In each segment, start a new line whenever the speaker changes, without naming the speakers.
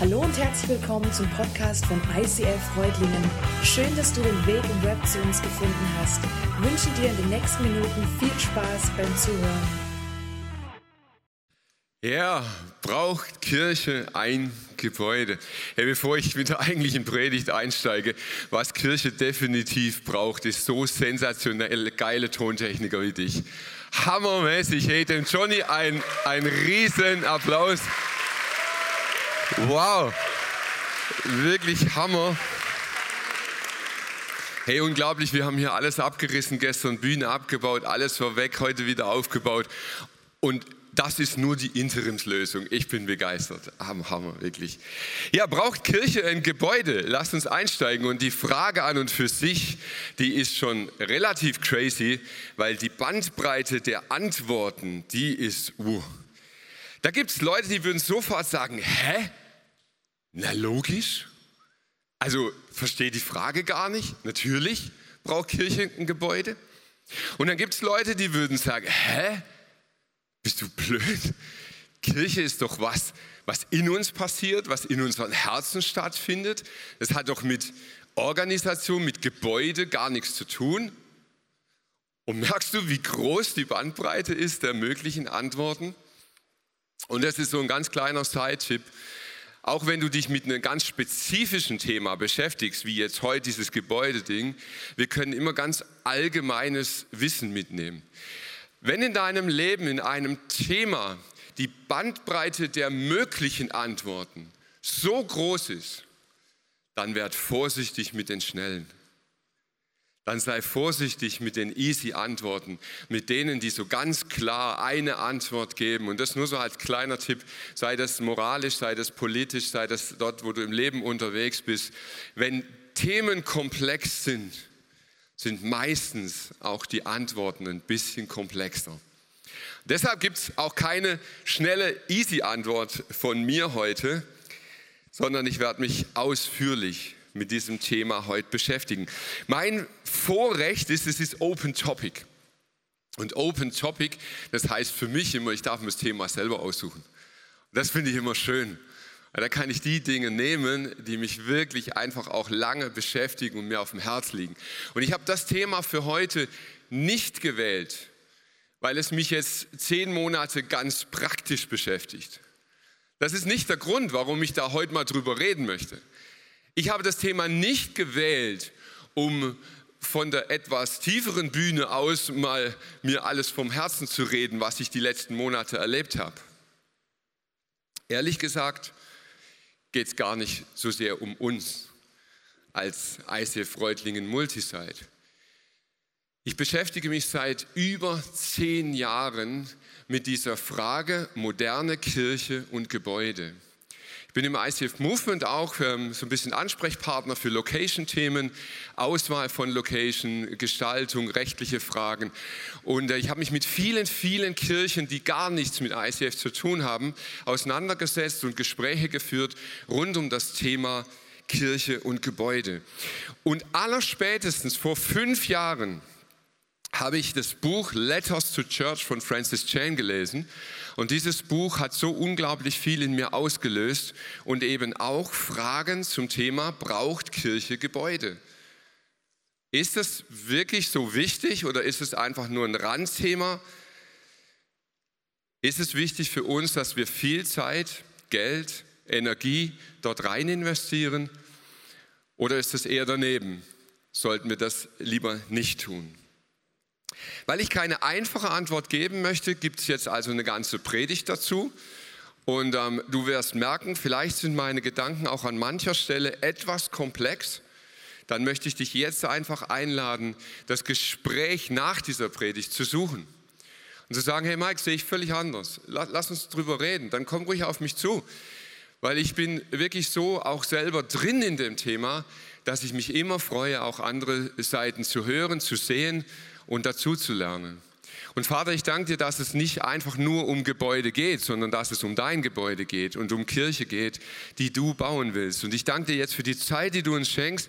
Hallo und herzlich willkommen zum Podcast von ICF Freudlingen. Schön, dass du den Weg im Web zu uns gefunden hast. Ich wünsche dir in den nächsten Minuten viel Spaß beim Zuhören.
Ja, braucht Kirche ein Gebäude? Hey, bevor ich mit der eigentlichen Predigt einsteige, was Kirche definitiv braucht, ist so sensationell geile Tontechniker wie dich. Hammermäßig. Hey, dem Johnny ein, ein riesen Applaus. Wow, wirklich Hammer. Hey, unglaublich, wir haben hier alles abgerissen gestern, Bühne abgebaut, alles war weg, heute wieder aufgebaut. Und das ist nur die Interimslösung. Ich bin begeistert. Hammer, Hammer, wirklich. Ja, braucht Kirche ein Gebäude? Lasst uns einsteigen. Und die Frage an und für sich, die ist schon relativ crazy, weil die Bandbreite der Antworten, die ist, uh, da gibt es Leute, die würden sofort sagen, hä? Na logisch. Also verstehe die Frage gar nicht. Natürlich braucht Kirche ein Gebäude. Und dann gibt es Leute, die würden sagen, hä? Bist du blöd? Kirche ist doch was, was in uns passiert, was in unseren Herzen stattfindet. Das hat doch mit Organisation, mit Gebäude gar nichts zu tun. Und merkst du, wie groß die Bandbreite ist der möglichen Antworten? Und das ist so ein ganz kleiner Side-Tipp. Auch wenn du dich mit einem ganz spezifischen Thema beschäftigst, wie jetzt heute dieses Gebäudeding, wir können immer ganz allgemeines Wissen mitnehmen. Wenn in deinem Leben, in einem Thema die Bandbreite der möglichen Antworten so groß ist, dann werd vorsichtig mit den Schnellen dann sei vorsichtig mit den easy Antworten, mit denen, die so ganz klar eine Antwort geben. Und das nur so als kleiner Tipp, sei das moralisch, sei das politisch, sei das dort, wo du im Leben unterwegs bist. Wenn Themen komplex sind, sind meistens auch die Antworten ein bisschen komplexer. Deshalb gibt es auch keine schnelle, easy Antwort von mir heute, sondern ich werde mich ausführlich mit diesem Thema heute beschäftigen. Mein Vorrecht ist, es ist Open Topic. Und Open Topic, das heißt für mich immer, ich darf mir das Thema selber aussuchen. das finde ich immer schön. Da kann ich die Dinge nehmen, die mich wirklich einfach auch lange beschäftigen und mir auf dem Herz liegen. Und ich habe das Thema für heute nicht gewählt, weil es mich jetzt zehn Monate ganz praktisch beschäftigt. Das ist nicht der Grund, warum ich da heute mal drüber reden möchte. Ich habe das Thema nicht gewählt, um von der etwas tieferen Bühne aus mal mir alles vom Herzen zu reden, was ich die letzten Monate erlebt habe. Ehrlich gesagt geht es gar nicht so sehr um uns als ICF Freudlingen Multisite. Ich beschäftige mich seit über zehn Jahren mit dieser Frage moderne Kirche und Gebäude. Ich bin im ICF Movement auch ähm, so ein bisschen Ansprechpartner für Location-Themen, Auswahl von Location, Gestaltung, rechtliche Fragen. Und äh, ich habe mich mit vielen, vielen Kirchen, die gar nichts mit ICF zu tun haben, auseinandergesetzt und Gespräche geführt rund um das Thema Kirche und Gebäude. Und allerspätestens vor fünf Jahren habe ich das Buch Letters to Church von Francis Chan gelesen. Und dieses Buch hat so unglaublich viel in mir ausgelöst und eben auch Fragen zum Thema, braucht Kirche Gebäude? Ist das wirklich so wichtig oder ist es einfach nur ein Randthema? Ist es wichtig für uns, dass wir viel Zeit, Geld, Energie dort rein investieren? Oder ist es eher daneben? Sollten wir das lieber nicht tun? Weil ich keine einfache Antwort geben möchte, gibt es jetzt also eine ganze Predigt dazu. Und ähm, du wirst merken, vielleicht sind meine Gedanken auch an mancher Stelle etwas komplex. Dann möchte ich dich jetzt einfach einladen, das Gespräch nach dieser Predigt zu suchen. Und zu sagen, hey Mike, sehe ich völlig anders. Lass uns drüber reden. Dann komm ruhig auf mich zu. Weil ich bin wirklich so auch selber drin in dem Thema, dass ich mich immer freue, auch andere Seiten zu hören, zu sehen und dazu zu lernen. Und Vater, ich danke dir, dass es nicht einfach nur um Gebäude geht, sondern dass es um dein Gebäude geht und um Kirche geht, die du bauen willst. Und ich danke dir jetzt für die Zeit, die du uns schenkst.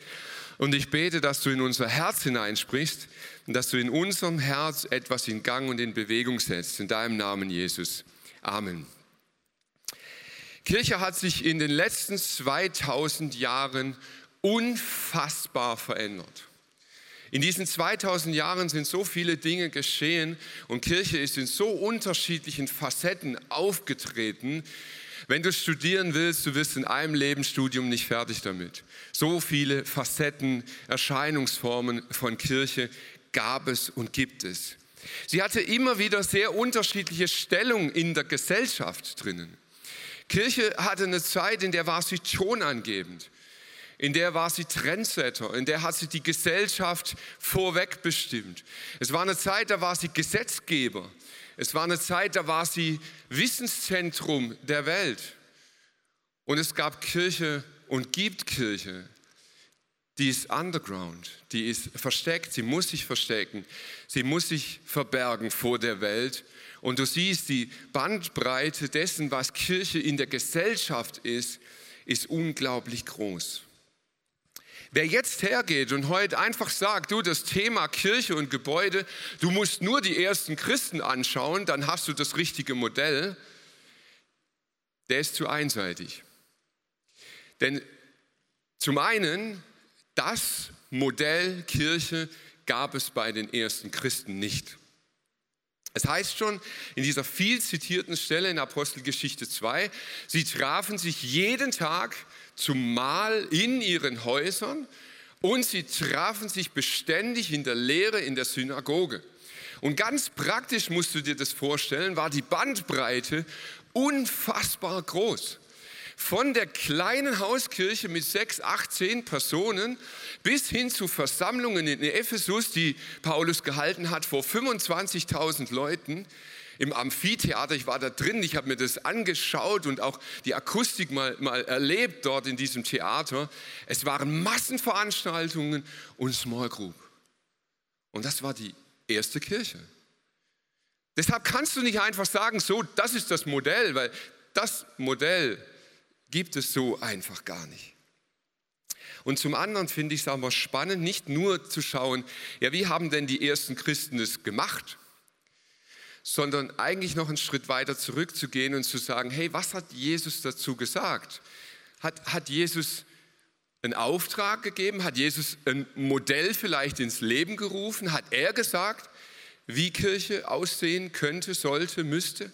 Und ich bete, dass du in unser Herz hineinsprichst und dass du in unserem Herz etwas in Gang und in Bewegung setzt. In deinem Namen, Jesus. Amen. Kirche hat sich in den letzten 2000 Jahren unfassbar verändert. In diesen 2000 Jahren sind so viele Dinge geschehen und Kirche ist in so unterschiedlichen Facetten aufgetreten. Wenn du studieren willst, du wirst in einem Lebensstudium nicht fertig damit. So viele Facetten, Erscheinungsformen von Kirche gab es und gibt es. Sie hatte immer wieder sehr unterschiedliche Stellungen in der Gesellschaft drinnen. Kirche hatte eine Zeit, in der war sie tonangebend in der war sie Trendsetter, in der hat sie die Gesellschaft vorwegbestimmt. Es war eine Zeit, da war sie Gesetzgeber. Es war eine Zeit, da war sie Wissenszentrum der Welt. Und es gab Kirche und gibt Kirche, die ist underground, die ist versteckt, sie muss sich verstecken, sie muss sich verbergen vor der Welt. Und du siehst, die Bandbreite dessen, was Kirche in der Gesellschaft ist, ist unglaublich groß. Wer jetzt hergeht und heute einfach sagt, du, das Thema Kirche und Gebäude, du musst nur die ersten Christen anschauen, dann hast du das richtige Modell, der ist zu einseitig. Denn zum einen, das Modell Kirche gab es bei den ersten Christen nicht. Es heißt schon in dieser viel zitierten Stelle in Apostelgeschichte 2, sie trafen sich jeden Tag zum Mahl in ihren Häusern und sie trafen sich beständig in der Lehre in der Synagoge. Und ganz praktisch musst du dir das vorstellen, war die Bandbreite unfassbar groß. Von der kleinen Hauskirche mit sechs, acht, zehn Personen bis hin zu Versammlungen in Ephesus, die Paulus gehalten hat vor 25.000 Leuten im Amphitheater. Ich war da drin, ich habe mir das angeschaut und auch die Akustik mal, mal erlebt dort in diesem Theater. Es waren Massenveranstaltungen und Small Group. Und das war die erste Kirche. Deshalb kannst du nicht einfach sagen, so, das ist das Modell, weil das Modell gibt es so einfach gar nicht. Und zum anderen finde ich es aber spannend, nicht nur zu schauen, ja, wie haben denn die ersten Christen es gemacht? Sondern eigentlich noch einen Schritt weiter zurückzugehen und zu sagen, hey, was hat Jesus dazu gesagt? Hat, hat Jesus einen Auftrag gegeben? Hat Jesus ein Modell vielleicht ins Leben gerufen? Hat er gesagt, wie Kirche aussehen könnte, sollte, müsste?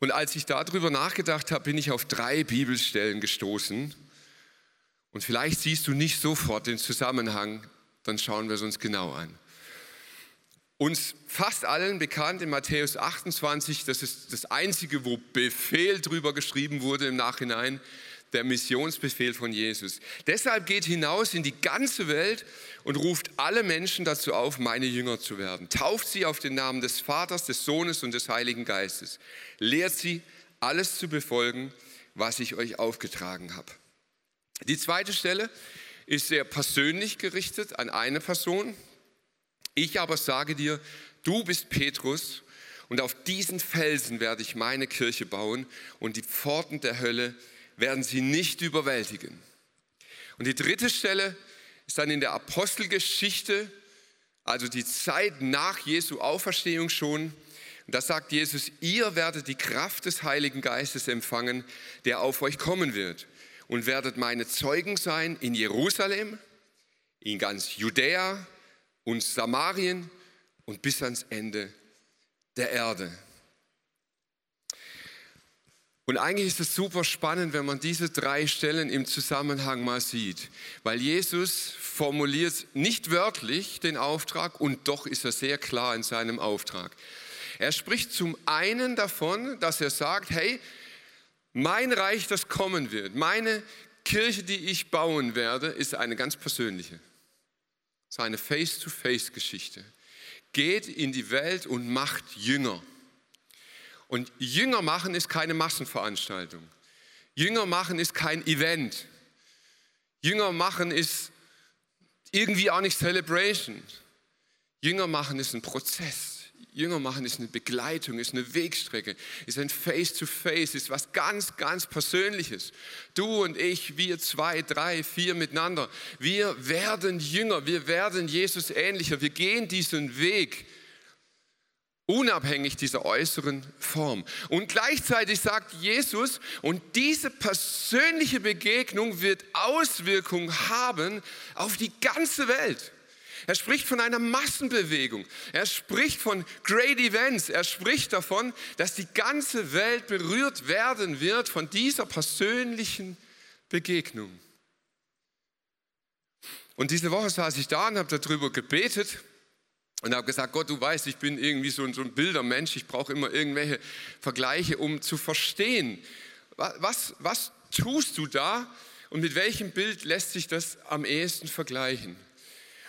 Und als ich darüber nachgedacht habe, bin ich auf drei Bibelstellen gestoßen. Und vielleicht siehst du nicht sofort den Zusammenhang, dann schauen wir es uns genau an. Uns fast allen bekannt in Matthäus 28, das ist das einzige, wo Befehl drüber geschrieben wurde im Nachhinein, der Missionsbefehl von Jesus. Deshalb geht hinaus in die ganze Welt und ruft alle Menschen dazu auf, meine Jünger zu werden. Tauft sie auf den Namen des Vaters, des Sohnes und des Heiligen Geistes. Lehrt sie, alles zu befolgen, was ich euch aufgetragen habe. Die zweite Stelle ist sehr persönlich gerichtet an eine Person, ich aber sage dir, du bist Petrus und auf diesen Felsen werde ich meine Kirche bauen und die Pforten der Hölle werden sie nicht überwältigen. Und die dritte Stelle ist dann in der Apostelgeschichte, also die Zeit nach Jesu Auferstehung schon. Und da sagt Jesus, ihr werdet die Kraft des Heiligen Geistes empfangen, der auf euch kommen wird. Und werdet meine Zeugen sein in Jerusalem, in ganz Judäa, und Samarien und bis ans Ende der Erde. Und eigentlich ist es super spannend, wenn man diese drei Stellen im Zusammenhang mal sieht, weil Jesus formuliert nicht wörtlich den Auftrag und doch ist er sehr klar in seinem Auftrag. Er spricht zum einen davon, dass er sagt, hey, mein Reich, das kommen wird, meine Kirche, die ich bauen werde, ist eine ganz persönliche seine Face-to-Face-Geschichte. Geht in die Welt und macht Jünger. Und Jünger machen ist keine Massenveranstaltung. Jünger machen ist kein Event. Jünger machen ist irgendwie auch nicht Celebration. Jünger machen ist ein Prozess. Jünger machen ist eine Begleitung, ist eine Wegstrecke, ist ein Face-to-Face, -face, ist was ganz, ganz Persönliches. Du und ich, wir zwei, drei, vier miteinander, wir werden Jünger, wir werden Jesus ähnlicher, wir gehen diesen Weg. unabhängig dieser äußeren Form. Und gleichzeitig sagt Jesus, und diese persönliche Begegnung wird Auswirkungen haben auf die ganze Welt. Er spricht von einer Massenbewegung. Er spricht von Great Events. Er spricht davon, dass die ganze Welt berührt werden wird von dieser persönlichen Begegnung. Und diese Woche saß ich da und habe darüber gebetet und habe gesagt, Gott, du weißt, ich bin irgendwie so, so ein Bildermensch, ich brauche immer irgendwelche Vergleiche, um zu verstehen, was, was tust du da und mit welchem Bild lässt sich das am ehesten vergleichen.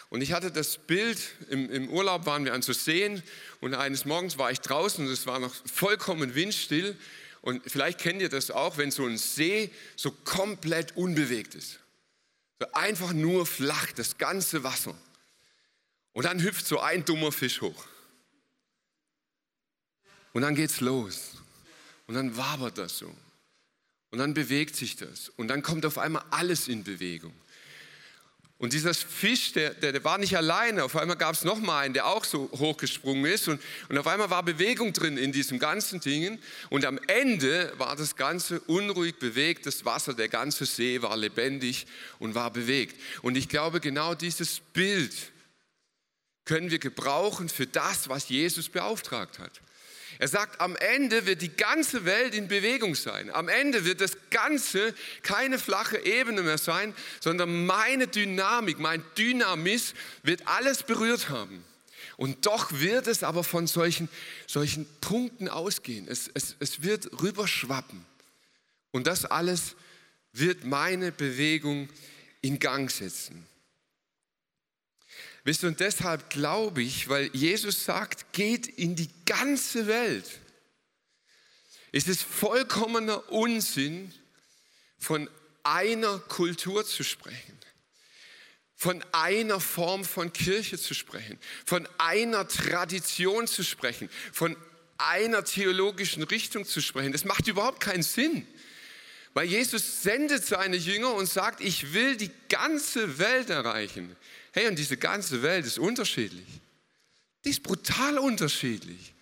Und ich hatte das Bild, im, im Urlaub waren wir an zu sehen und eines Morgens war ich draußen und es war noch vollkommen windstill. Und vielleicht kennt ihr das auch, wenn so ein See so komplett unbewegt ist. So einfach nur flach, das ganze Wasser. Und dann hüpft so ein dummer Fisch hoch. Und dann geht's los. Und dann wabert das so. Und dann bewegt sich das. Und dann kommt auf einmal alles in Bewegung. Und dieser Fisch, der, der, der war nicht alleine. Auf einmal gab es noch mal einen, der auch so hochgesprungen ist. Und, und auf einmal war Bewegung drin in diesem ganzen Ding. Und am Ende war das Ganze unruhig bewegt. Das Wasser, der ganze See war lebendig und war bewegt. Und ich glaube, genau dieses Bild können wir gebrauchen für das, was Jesus beauftragt hat. Er sagt, am Ende wird die ganze Welt in Bewegung sein. Am Ende wird das Ganze keine flache Ebene mehr sein, sondern meine Dynamik, mein Dynamis wird alles berührt haben. Und doch wird es aber von solchen, solchen Punkten ausgehen. Es, es, es wird rüberschwappen. Und das alles wird meine Bewegung in Gang setzen. Wisst ihr, und deshalb glaube ich, weil Jesus sagt, geht in die ganze Welt. Es ist vollkommener Unsinn, von einer Kultur zu sprechen, von einer Form von Kirche zu sprechen, von einer Tradition zu sprechen, von einer theologischen Richtung zu sprechen. Das macht überhaupt keinen Sinn. Weil Jesus sendet seine Jünger und sagt, ich will die ganze Welt erreichen. Hey, und diese ganze Welt ist unterschiedlich. Die ist brutal unterschiedlich.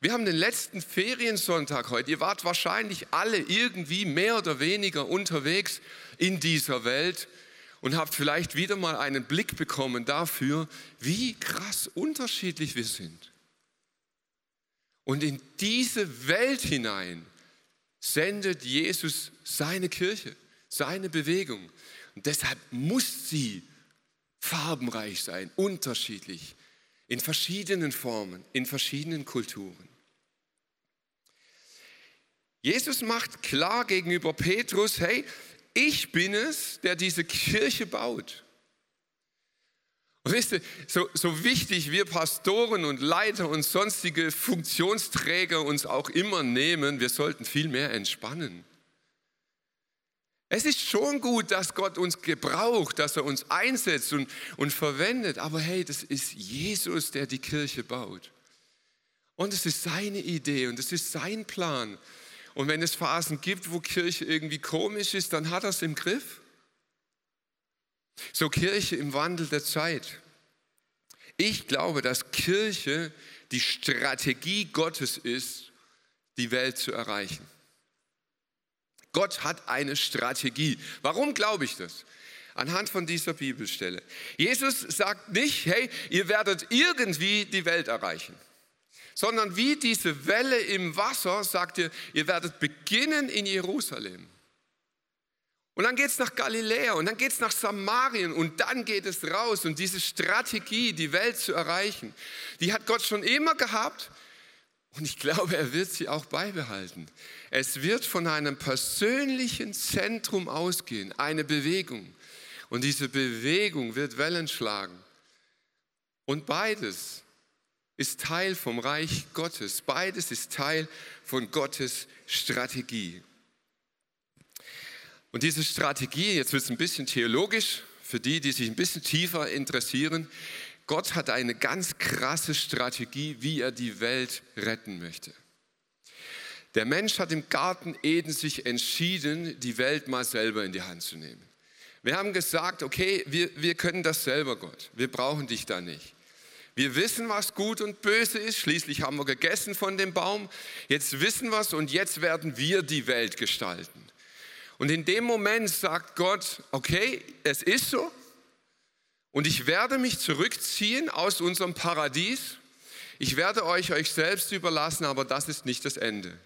Wir haben den letzten Feriensonntag heute. Ihr wart wahrscheinlich alle irgendwie mehr oder weniger unterwegs in dieser Welt und habt vielleicht wieder mal einen Blick bekommen dafür, wie krass unterschiedlich wir sind. Und in diese Welt hinein sendet Jesus seine Kirche, seine Bewegung. Und deshalb muss sie farbenreich sein, unterschiedlich, in verschiedenen Formen, in verschiedenen Kulturen. Jesus macht klar gegenüber Petrus, hey, ich bin es, der diese Kirche baut. Und wisst ihr, so, so wichtig wir Pastoren und Leiter und sonstige Funktionsträger uns auch immer nehmen, wir sollten viel mehr entspannen. Es ist schon gut, dass Gott uns gebraucht, dass er uns einsetzt und, und verwendet, aber hey, das ist Jesus, der die Kirche baut. Und es ist seine Idee und es ist sein Plan. Und wenn es Phasen gibt, wo Kirche irgendwie komisch ist, dann hat er es im Griff. So Kirche im Wandel der Zeit. Ich glaube, dass Kirche die Strategie Gottes ist, die Welt zu erreichen. Gott hat eine Strategie. Warum glaube ich das? Anhand von dieser Bibelstelle. Jesus sagt nicht, hey, ihr werdet irgendwie die Welt erreichen, sondern wie diese Welle im Wasser sagt ihr, ihr werdet beginnen in Jerusalem. Und dann geht es nach Galiläa und dann geht es nach Samarien und dann geht es raus. Und diese Strategie, die Welt zu erreichen, die hat Gott schon immer gehabt und ich glaube, er wird sie auch beibehalten. Es wird von einem persönlichen Zentrum ausgehen, eine Bewegung. Und diese Bewegung wird Wellen schlagen. Und beides ist Teil vom Reich Gottes. Beides ist Teil von Gottes Strategie. Und diese Strategie, jetzt wird es ein bisschen theologisch, für die, die sich ein bisschen tiefer interessieren, Gott hat eine ganz krasse Strategie, wie er die Welt retten möchte. Der Mensch hat im Garten Eden sich entschieden, die Welt mal selber in die Hand zu nehmen. Wir haben gesagt, okay, wir, wir können das selber, Gott. Wir brauchen dich da nicht. Wir wissen, was gut und böse ist. Schließlich haben wir gegessen von dem Baum. Jetzt wissen wir es und jetzt werden wir die Welt gestalten. Und in dem Moment sagt Gott, okay, es ist so. Und ich werde mich zurückziehen aus unserem Paradies. Ich werde euch euch selbst überlassen, aber das ist nicht das Ende.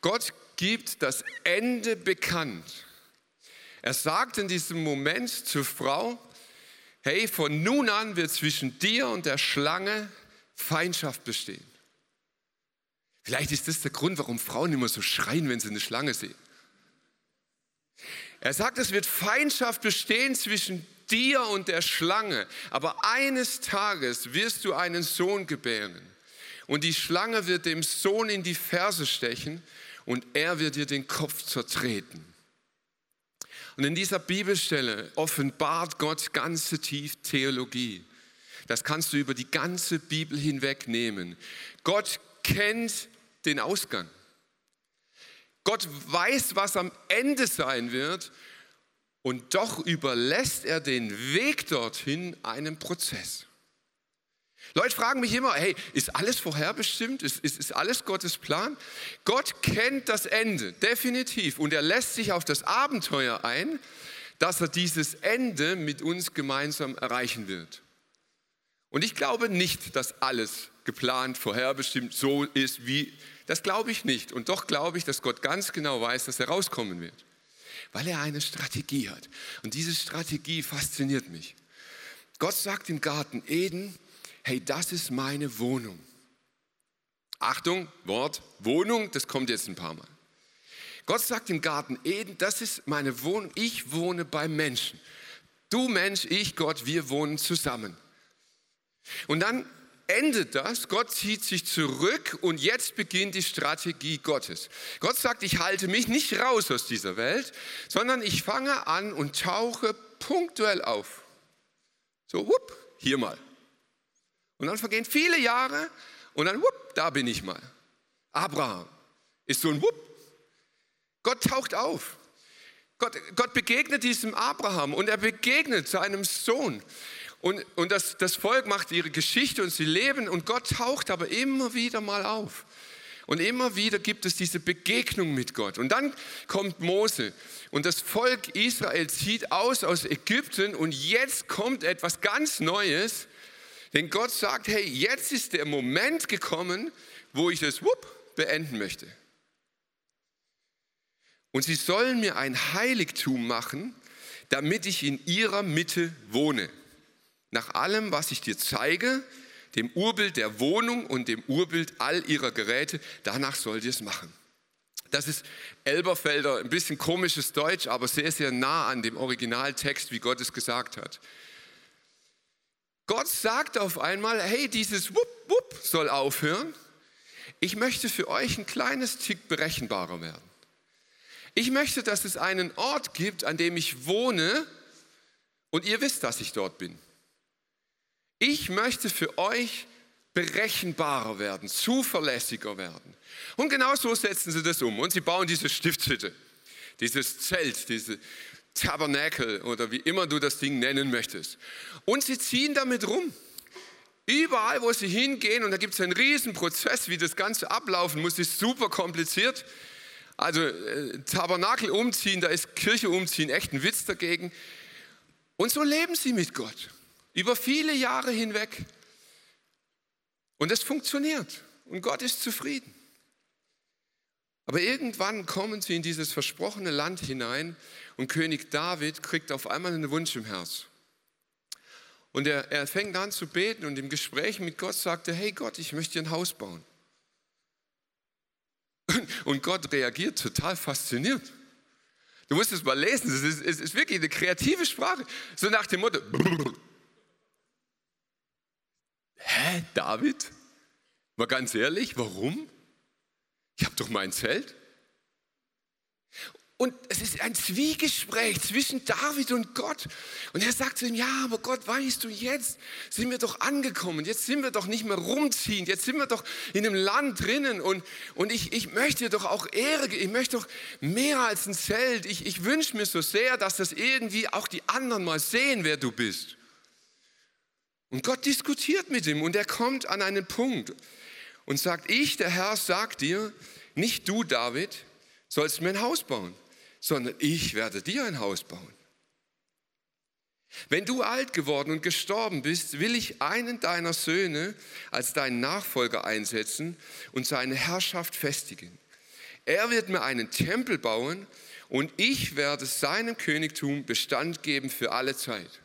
Gott gibt das Ende bekannt. Er sagt in diesem Moment zur Frau, hey, von nun an wird zwischen dir und der Schlange Feindschaft bestehen. Vielleicht ist das der Grund, warum Frauen immer so schreien, wenn sie eine Schlange sehen. Er sagt, es wird Feindschaft bestehen zwischen dir und der Schlange, aber eines Tages wirst du einen Sohn gebären. Und die Schlange wird dem Sohn in die Ferse stechen und er wird dir den Kopf zertreten. Und in dieser Bibelstelle offenbart Gott ganze tief Theologie. Das kannst du über die ganze Bibel hinweg nehmen. Gott kennt den Ausgang. Gott weiß, was am Ende sein wird und doch überlässt er den Weg dorthin einem Prozess. Leute fragen mich immer, hey, ist alles vorherbestimmt? Ist, ist, ist alles Gottes Plan? Gott kennt das Ende, definitiv. Und er lässt sich auf das Abenteuer ein, dass er dieses Ende mit uns gemeinsam erreichen wird. Und ich glaube nicht, dass alles geplant, vorherbestimmt so ist, wie, das glaube ich nicht. Und doch glaube ich, dass Gott ganz genau weiß, dass er rauskommen wird. Weil er eine Strategie hat. Und diese Strategie fasziniert mich. Gott sagt im Garten Eden, hey, das ist meine Wohnung. Achtung, Wort Wohnung, das kommt jetzt ein paar Mal. Gott sagt im Garten Eden, das ist meine Wohnung, ich wohne beim Menschen. Du Mensch, ich Gott, wir wohnen zusammen. Und dann endet das, Gott zieht sich zurück und jetzt beginnt die Strategie Gottes. Gott sagt, ich halte mich nicht raus aus dieser Welt, sondern ich fange an und tauche punktuell auf. So, wupp, hier mal. Und dann vergehen viele Jahre und dann, wupp, da bin ich mal. Abraham ist so ein Wupp. Gott taucht auf. Gott, Gott begegnet diesem Abraham und er begegnet seinem Sohn. Und, und das, das Volk macht ihre Geschichte und sie leben und Gott taucht aber immer wieder mal auf. Und immer wieder gibt es diese Begegnung mit Gott. Und dann kommt Mose und das Volk Israel zieht aus aus Ägypten und jetzt kommt etwas ganz Neues. Denn Gott sagt, hey, jetzt ist der Moment gekommen, wo ich das wupp, beenden möchte. Und sie sollen mir ein Heiligtum machen, damit ich in ihrer Mitte wohne. Nach allem, was ich dir zeige, dem Urbild der Wohnung und dem Urbild all ihrer Geräte, danach sollt ihr es machen. Das ist Elberfelder, ein bisschen komisches Deutsch, aber sehr, sehr nah an dem Originaltext, wie Gott es gesagt hat. Gott sagt auf einmal, hey, dieses Wupp, Wupp soll aufhören. Ich möchte für euch ein kleines Tick berechenbarer werden. Ich möchte, dass es einen Ort gibt, an dem ich wohne und ihr wisst, dass ich dort bin. Ich möchte für euch berechenbarer werden, zuverlässiger werden. Und genau so setzen sie das um. Und sie bauen diese Stiftshütte, dieses Zelt, diese Tabernakel oder wie immer du das Ding nennen möchtest. Und sie ziehen damit rum. Überall, wo sie hingehen, und da gibt es einen riesen Prozess, wie das Ganze ablaufen muss, ist super kompliziert. Also äh, Tabernakel umziehen, da ist Kirche umziehen echt ein Witz dagegen. Und so leben sie mit Gott. Über viele Jahre hinweg. Und es funktioniert. Und Gott ist zufrieden. Aber irgendwann kommen sie in dieses versprochene Land hinein und König David kriegt auf einmal einen Wunsch im Herz. Und er, er fängt an zu beten und im Gespräch mit Gott sagt er, hey Gott, ich möchte dir ein Haus bauen. Und Gott reagiert total fasziniert. Du musst es mal lesen, es ist, es ist wirklich eine kreative Sprache. So nach dem Motto, hä, David? Mal ganz ehrlich, warum? Ich habe doch mein Zelt. Und es ist ein Zwiegespräch zwischen David und Gott. Und er sagt zu ihm, ja, aber Gott, weißt du, jetzt sind wir doch angekommen. Jetzt sind wir doch nicht mehr rumziehend. Jetzt sind wir doch in einem Land drinnen. Und, und ich, ich möchte doch auch Ehre, ich möchte doch mehr als ein Zelt. Ich, ich wünsche mir so sehr, dass das irgendwie auch die anderen mal sehen, wer du bist. Und Gott diskutiert mit ihm und er kommt an einen Punkt und sagt, ich, der Herr, sag dir, nicht du, David, sollst mir ein Haus bauen, sondern ich werde dir ein Haus bauen. Wenn du alt geworden und gestorben bist, will ich einen deiner Söhne als deinen Nachfolger einsetzen und seine Herrschaft festigen. Er wird mir einen Tempel bauen und ich werde seinem Königtum Bestand geben für alle Zeit.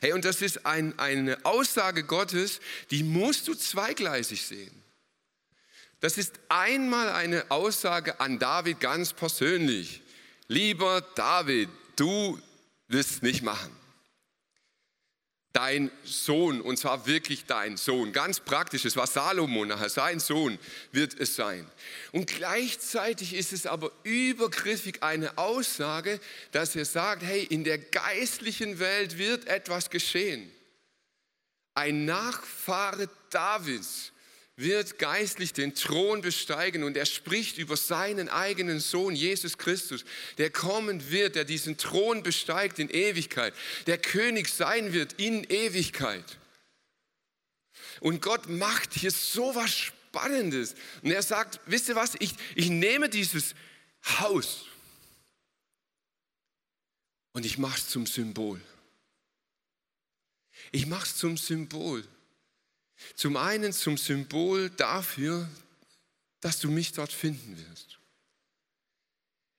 Hey, und das ist ein, eine Aussage Gottes, die musst du zweigleisig sehen. Das ist einmal eine Aussage an David ganz persönlich. Lieber David, du wirst nicht machen. Dein Sohn, und zwar wirklich dein Sohn, ganz praktisch, es war Salomo nachher, sein Sohn wird es sein. Und gleichzeitig ist es aber übergriffig eine Aussage, dass er sagt, hey, in der geistlichen Welt wird etwas geschehen. Ein Nachfahre Davids wird geistlich den Thron besteigen und er spricht über seinen eigenen Sohn Jesus Christus, der kommen wird, der diesen Thron besteigt in Ewigkeit, der König sein wird in Ewigkeit. Und Gott macht hier so was Spannendes. Und er sagt, wisst ihr was, ich, ich nehme dieses Haus und ich mache es zum Symbol. Ich mache es zum Symbol. Zum einen zum Symbol dafür, dass du mich dort finden wirst.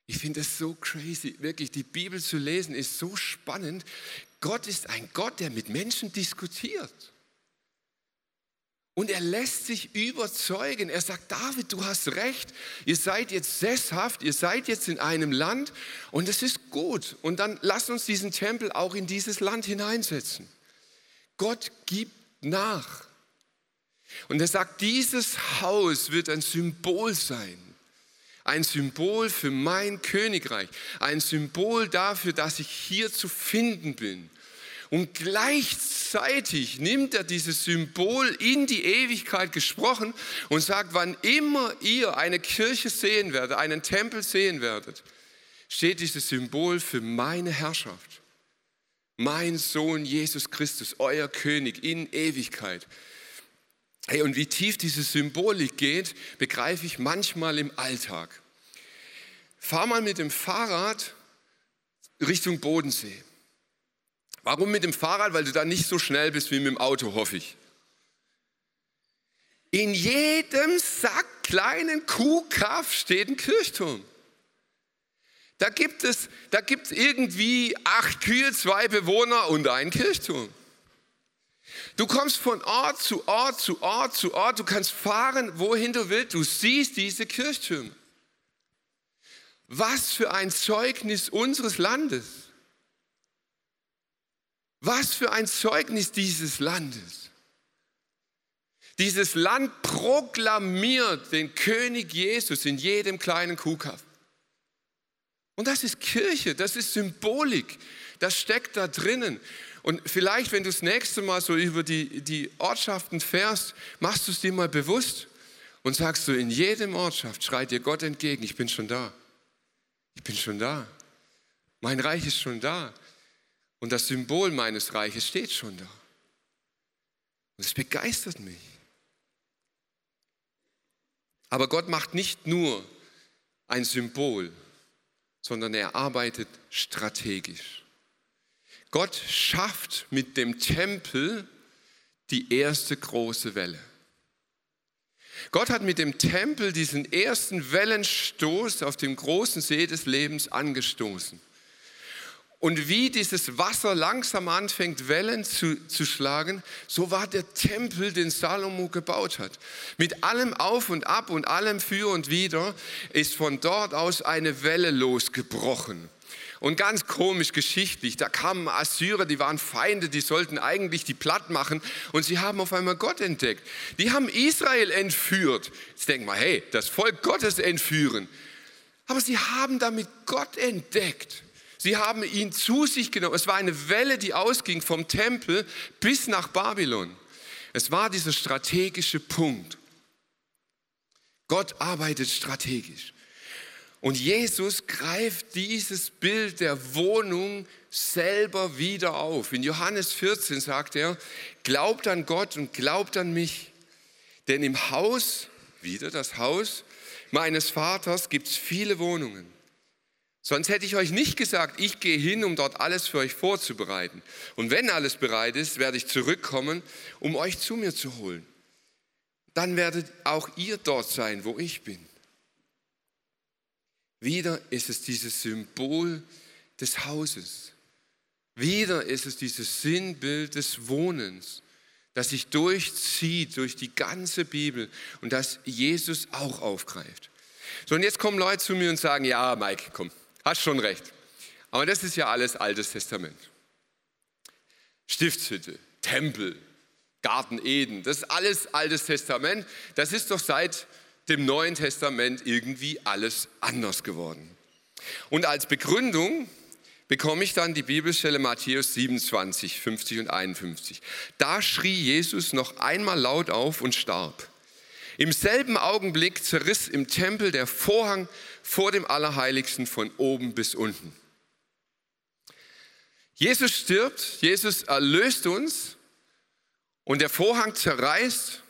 Ich finde es so crazy, wirklich die Bibel zu lesen ist so spannend. Gott ist ein Gott, der mit Menschen diskutiert. Und er lässt sich überzeugen. Er sagt, David, du hast recht. Ihr seid jetzt sesshaft, ihr seid jetzt in einem Land und es ist gut. Und dann lass uns diesen Tempel auch in dieses Land hineinsetzen. Gott gibt nach. Und er sagt, dieses Haus wird ein Symbol sein. Ein Symbol für mein Königreich. Ein Symbol dafür, dass ich hier zu finden bin. Und gleichzeitig nimmt er dieses Symbol in die Ewigkeit gesprochen und sagt, wann immer ihr eine Kirche sehen werdet, einen Tempel sehen werdet, steht dieses Symbol für meine Herrschaft. Mein Sohn Jesus Christus, euer König in Ewigkeit. Hey, und wie tief diese Symbolik geht, begreife ich manchmal im Alltag. Fahr mal mit dem Fahrrad Richtung Bodensee. Warum mit dem Fahrrad? Weil du da nicht so schnell bist wie mit dem Auto, hoffe ich. In jedem Sack kleinen Kuhkaff steht ein Kirchturm. Da gibt es, da gibt es irgendwie acht Kühe, zwei Bewohner und einen Kirchturm. Du kommst von Ort zu Ort zu Ort zu Ort. Du kannst fahren, wohin du willst. Du siehst diese Kirchtürme. Was für ein Zeugnis unseres Landes. Was für ein Zeugnis dieses Landes. Dieses Land proklamiert den König Jesus in jedem kleinen Kuhkaff. Und das ist Kirche, das ist Symbolik, das steckt da drinnen. Und vielleicht, wenn du das nächste Mal so über die, die Ortschaften fährst, machst du es dir mal bewusst und sagst du, in jedem Ortschaft schreit dir Gott entgegen, ich bin schon da. Ich bin schon da. Mein Reich ist schon da. Und das Symbol meines Reiches steht schon da. Und es begeistert mich. Aber Gott macht nicht nur ein Symbol, sondern er arbeitet strategisch. Gott schafft mit dem Tempel die erste große Welle. Gott hat mit dem Tempel diesen ersten Wellenstoß auf dem großen See des Lebens angestoßen. Und wie dieses Wasser langsam anfängt, Wellen zu, zu schlagen, so war der Tempel, den Salomo gebaut hat. Mit allem Auf und Ab und allem Für und Wider ist von dort aus eine Welle losgebrochen. Und ganz komisch geschichtlich, da kamen Assyrer, die waren Feinde, die sollten eigentlich die platt machen und sie haben auf einmal Gott entdeckt. Die haben Israel entführt. Jetzt denken wir, hey, das Volk Gottes entführen. Aber sie haben damit Gott entdeckt. Sie haben ihn zu sich genommen. Es war eine Welle, die ausging vom Tempel bis nach Babylon. Es war dieser strategische Punkt. Gott arbeitet strategisch. Und Jesus greift dieses Bild der Wohnung selber wieder auf. In Johannes 14 sagt er, glaubt an Gott und glaubt an mich. Denn im Haus, wieder das Haus meines Vaters, gibt es viele Wohnungen. Sonst hätte ich euch nicht gesagt, ich gehe hin, um dort alles für euch vorzubereiten. Und wenn alles bereit ist, werde ich zurückkommen, um euch zu mir zu holen. Dann werdet auch ihr dort sein, wo ich bin. Wieder ist es dieses Symbol des Hauses. Wieder ist es dieses Sinnbild des Wohnens, das sich durchzieht durch die ganze Bibel und das Jesus auch aufgreift. So, und jetzt kommen Leute zu mir und sagen, ja, Mike, komm, hast schon recht. Aber das ist ja alles Altes Testament. Stiftshütte, Tempel, Garten Eden, das ist alles Altes Testament. Das ist doch seit dem Neuen Testament irgendwie alles anders geworden. Und als Begründung bekomme ich dann die Bibelstelle Matthäus 27, 50 und 51. Da schrie Jesus noch einmal laut auf und starb. Im selben Augenblick zerriss im Tempel der Vorhang vor dem Allerheiligsten von oben bis unten. Jesus stirbt, Jesus erlöst uns und der Vorhang zerreißt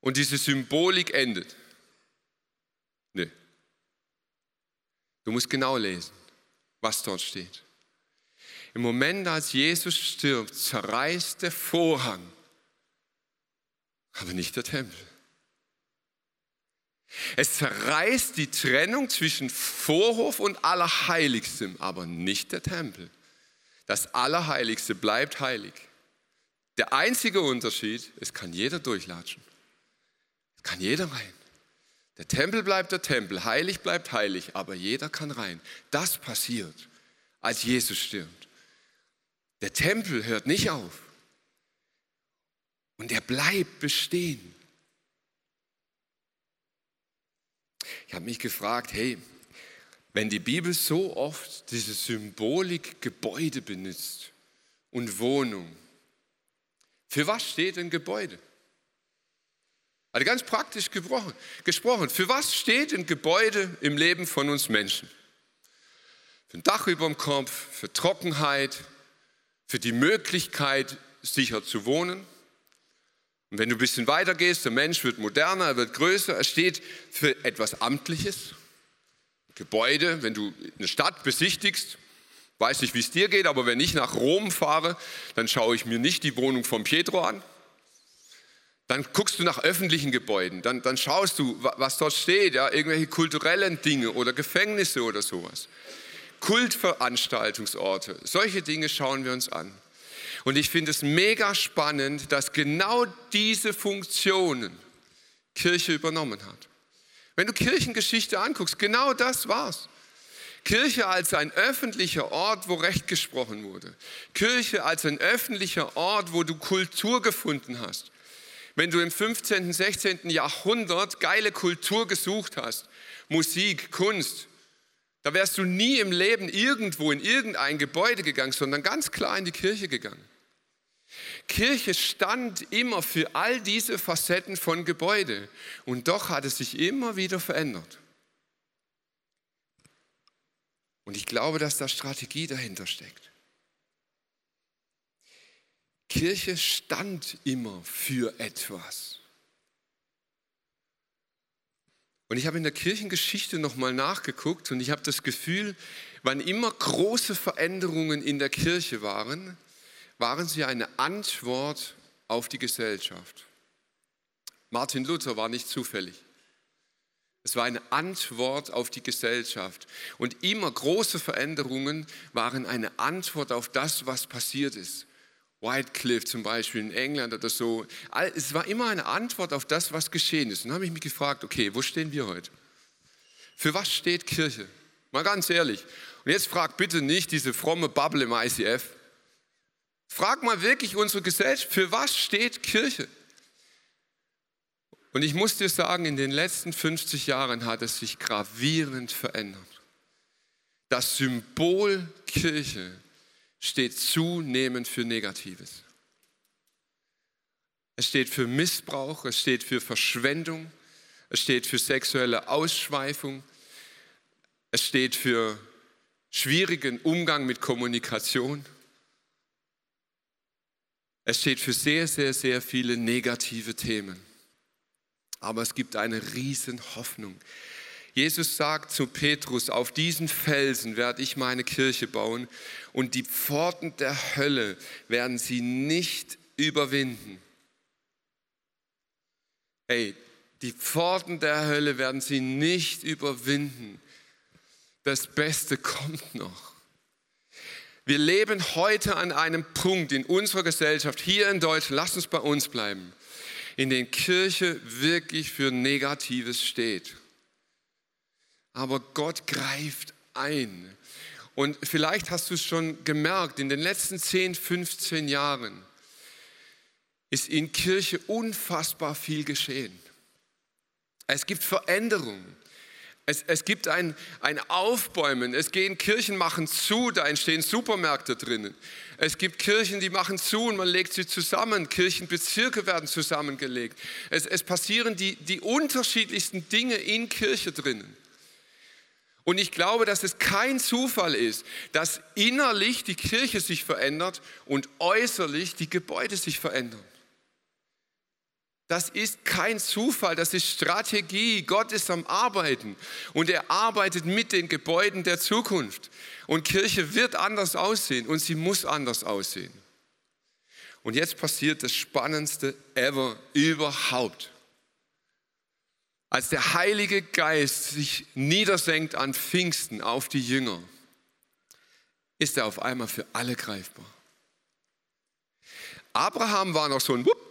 und diese Symbolik endet. Nö. Du musst genau lesen, was dort steht. Im Moment, als Jesus stirbt, zerreißt der Vorhang, aber nicht der Tempel. Es zerreißt die Trennung zwischen Vorhof und Allerheiligstem, aber nicht der Tempel. Das Allerheiligste bleibt heilig. Der einzige Unterschied, es kann jeder durchlatschen. Es kann jeder rein. Der Tempel bleibt der Tempel, heilig bleibt heilig, aber jeder kann rein. Das passiert, als Jesus stirbt. Der Tempel hört nicht auf und er bleibt bestehen. Ich habe mich gefragt, hey, wenn die Bibel so oft diese Symbolik Gebäude benutzt und Wohnung, für was steht ein Gebäude? Also ganz praktisch gesprochen, für was steht ein Gebäude im Leben von uns Menschen? Für ein Dach über dem Kopf, für Trockenheit, für die Möglichkeit, sicher zu wohnen. Und wenn du ein bisschen weiter gehst, der Mensch wird moderner, er wird größer, er steht für etwas Amtliches. Gebäude, wenn du eine Stadt besichtigst, weiß nicht, wie es dir geht, aber wenn ich nach Rom fahre, dann schaue ich mir nicht die Wohnung von Pietro an, dann guckst du nach öffentlichen Gebäuden, dann, dann schaust du, was dort steht, ja, irgendwelche kulturellen Dinge oder Gefängnisse oder sowas. Kultveranstaltungsorte, solche Dinge schauen wir uns an. Und ich finde es mega spannend, dass genau diese Funktionen Kirche übernommen hat. Wenn du Kirchengeschichte anguckst, genau das war's. Kirche als ein öffentlicher Ort, wo Recht gesprochen wurde. Kirche als ein öffentlicher Ort, wo du Kultur gefunden hast. Wenn du im 15., 16. Jahrhundert geile Kultur gesucht hast, Musik, Kunst, da wärst du nie im Leben irgendwo in irgendein Gebäude gegangen, sondern ganz klar in die Kirche gegangen. Kirche stand immer für all diese Facetten von Gebäude und doch hat es sich immer wieder verändert. Und ich glaube, dass da Strategie dahinter steckt. Kirche stand immer für etwas. Und ich habe in der Kirchengeschichte nochmal nachgeguckt und ich habe das Gefühl, wann immer große Veränderungen in der Kirche waren, waren sie eine Antwort auf die Gesellschaft. Martin Luther war nicht zufällig. Es war eine Antwort auf die Gesellschaft. Und immer große Veränderungen waren eine Antwort auf das, was passiert ist. Whitecliffe zum Beispiel in England oder so. Es war immer eine Antwort auf das, was geschehen ist. Und dann habe ich mich gefragt, okay, wo stehen wir heute? Für was steht Kirche? Mal ganz ehrlich. Und jetzt frag bitte nicht diese fromme Bubble im ICF. Frag mal wirklich unsere Gesellschaft, für was steht Kirche? Und ich muss dir sagen, in den letzten 50 Jahren hat es sich gravierend verändert. Das Symbol Kirche steht zunehmend für Negatives. Es steht für Missbrauch, es steht für Verschwendung, es steht für sexuelle Ausschweifung, Es steht für schwierigen Umgang mit Kommunikation. Es steht für sehr, sehr, sehr viele negative Themen. Aber es gibt eine riesen Hoffnung. Jesus sagt zu Petrus, auf diesen Felsen werde ich meine Kirche bauen und die Pforten der Hölle werden sie nicht überwinden. Hey, die Pforten der Hölle werden sie nicht überwinden. Das Beste kommt noch. Wir leben heute an einem Punkt in unserer Gesellschaft, hier in Deutschland, lasst uns bei uns bleiben, in dem Kirche wirklich für Negatives steht. Aber Gott greift ein. Und vielleicht hast du es schon gemerkt, in den letzten 10, 15 Jahren ist in Kirche unfassbar viel geschehen. Es gibt Veränderungen. Es, es gibt ein, ein Aufbäumen. Es gehen Kirchen machen zu, da entstehen Supermärkte drinnen. Es gibt Kirchen, die machen zu und man legt sie zusammen. Kirchenbezirke werden zusammengelegt. Es, es passieren die, die unterschiedlichsten Dinge in Kirche drinnen. Und ich glaube, dass es kein Zufall ist, dass innerlich die Kirche sich verändert und äußerlich die Gebäude sich verändern. Das ist kein Zufall, das ist Strategie. Gott ist am Arbeiten und er arbeitet mit den Gebäuden der Zukunft. Und Kirche wird anders aussehen und sie muss anders aussehen. Und jetzt passiert das Spannendste ever überhaupt. Als der Heilige Geist sich niedersenkt an Pfingsten auf die Jünger, ist er auf einmal für alle greifbar. Abraham war noch so ein Wupp,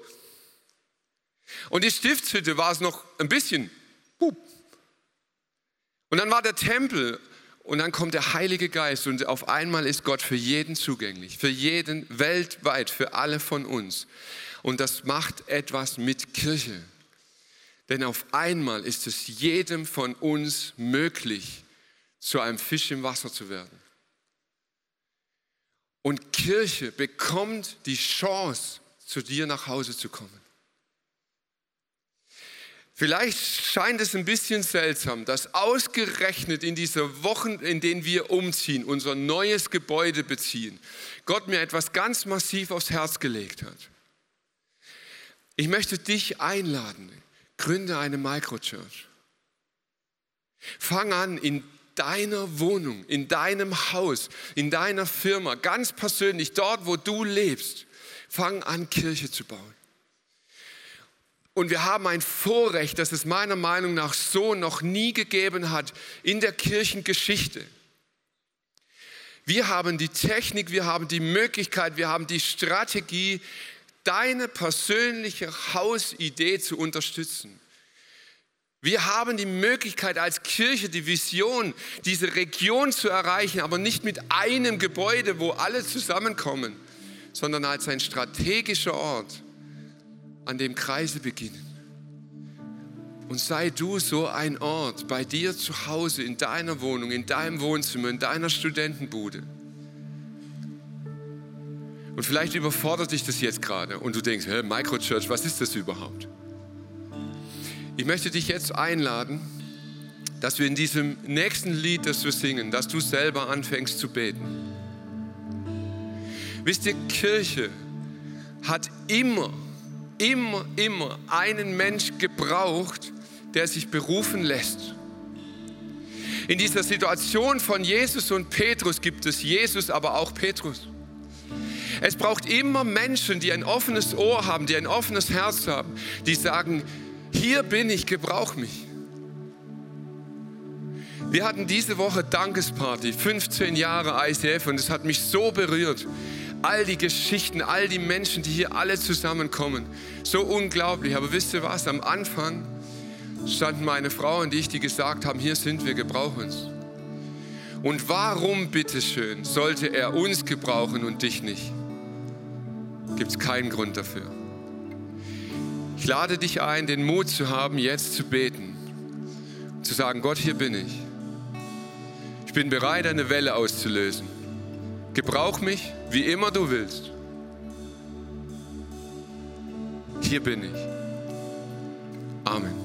und die Stiftshütte war es noch ein bisschen. Und dann war der Tempel und dann kommt der Heilige Geist und auf einmal ist Gott für jeden zugänglich, für jeden weltweit, für alle von uns. Und das macht etwas mit Kirche. Denn auf einmal ist es jedem von uns möglich, zu einem Fisch im Wasser zu werden. Und Kirche bekommt die Chance, zu dir nach Hause zu kommen. Vielleicht scheint es ein bisschen seltsam, dass ausgerechnet in dieser Wochen, in denen wir umziehen, unser neues Gebäude beziehen, Gott mir etwas ganz massiv aufs Herz gelegt hat. Ich möchte dich einladen, gründe eine Microchurch. Fang an, in deiner Wohnung, in deinem Haus, in deiner Firma, ganz persönlich, dort, wo du lebst, fang an, Kirche zu bauen. Und wir haben ein Vorrecht, das es meiner Meinung nach so noch nie gegeben hat in der Kirchengeschichte. Wir haben die Technik, wir haben die Möglichkeit, wir haben die Strategie, deine persönliche Hausidee zu unterstützen. Wir haben die Möglichkeit als Kirche, die Vision, diese Region zu erreichen, aber nicht mit einem Gebäude, wo alle zusammenkommen, sondern als ein strategischer Ort, an dem Kreise beginnen. Und sei du so ein Ort bei dir zu Hause, in deiner Wohnung, in deinem Wohnzimmer, in deiner Studentenbude. Und vielleicht überfordert dich das jetzt gerade und du denkst, hey, Microchurch, was ist das überhaupt? Ich möchte dich jetzt einladen, dass wir in diesem nächsten Lied, das wir singen, dass du selber anfängst zu beten. Wisst ihr, Kirche hat immer immer, immer einen Mensch gebraucht, der sich berufen lässt. In dieser Situation von Jesus und Petrus gibt es Jesus, aber auch Petrus. Es braucht immer Menschen, die ein offenes Ohr haben, die ein offenes Herz haben, die sagen, hier bin ich, gebrauch mich. Wir hatten diese Woche Dankesparty, 15 Jahre ICF und es hat mich so berührt all die Geschichten, all die Menschen, die hier alle zusammenkommen. So unglaublich. Aber wisst ihr was? Am Anfang standen meine Frau und ich, die gesagt haben, hier sind wir, gebrauch uns. Und warum, bitteschön, sollte er uns gebrauchen und dich nicht? Gibt es keinen Grund dafür. Ich lade dich ein, den Mut zu haben, jetzt zu beten. Zu sagen, Gott, hier bin ich. Ich bin bereit, eine Welle auszulösen. Gebrauch mich, wie immer du willst. Hier bin ich. Amen.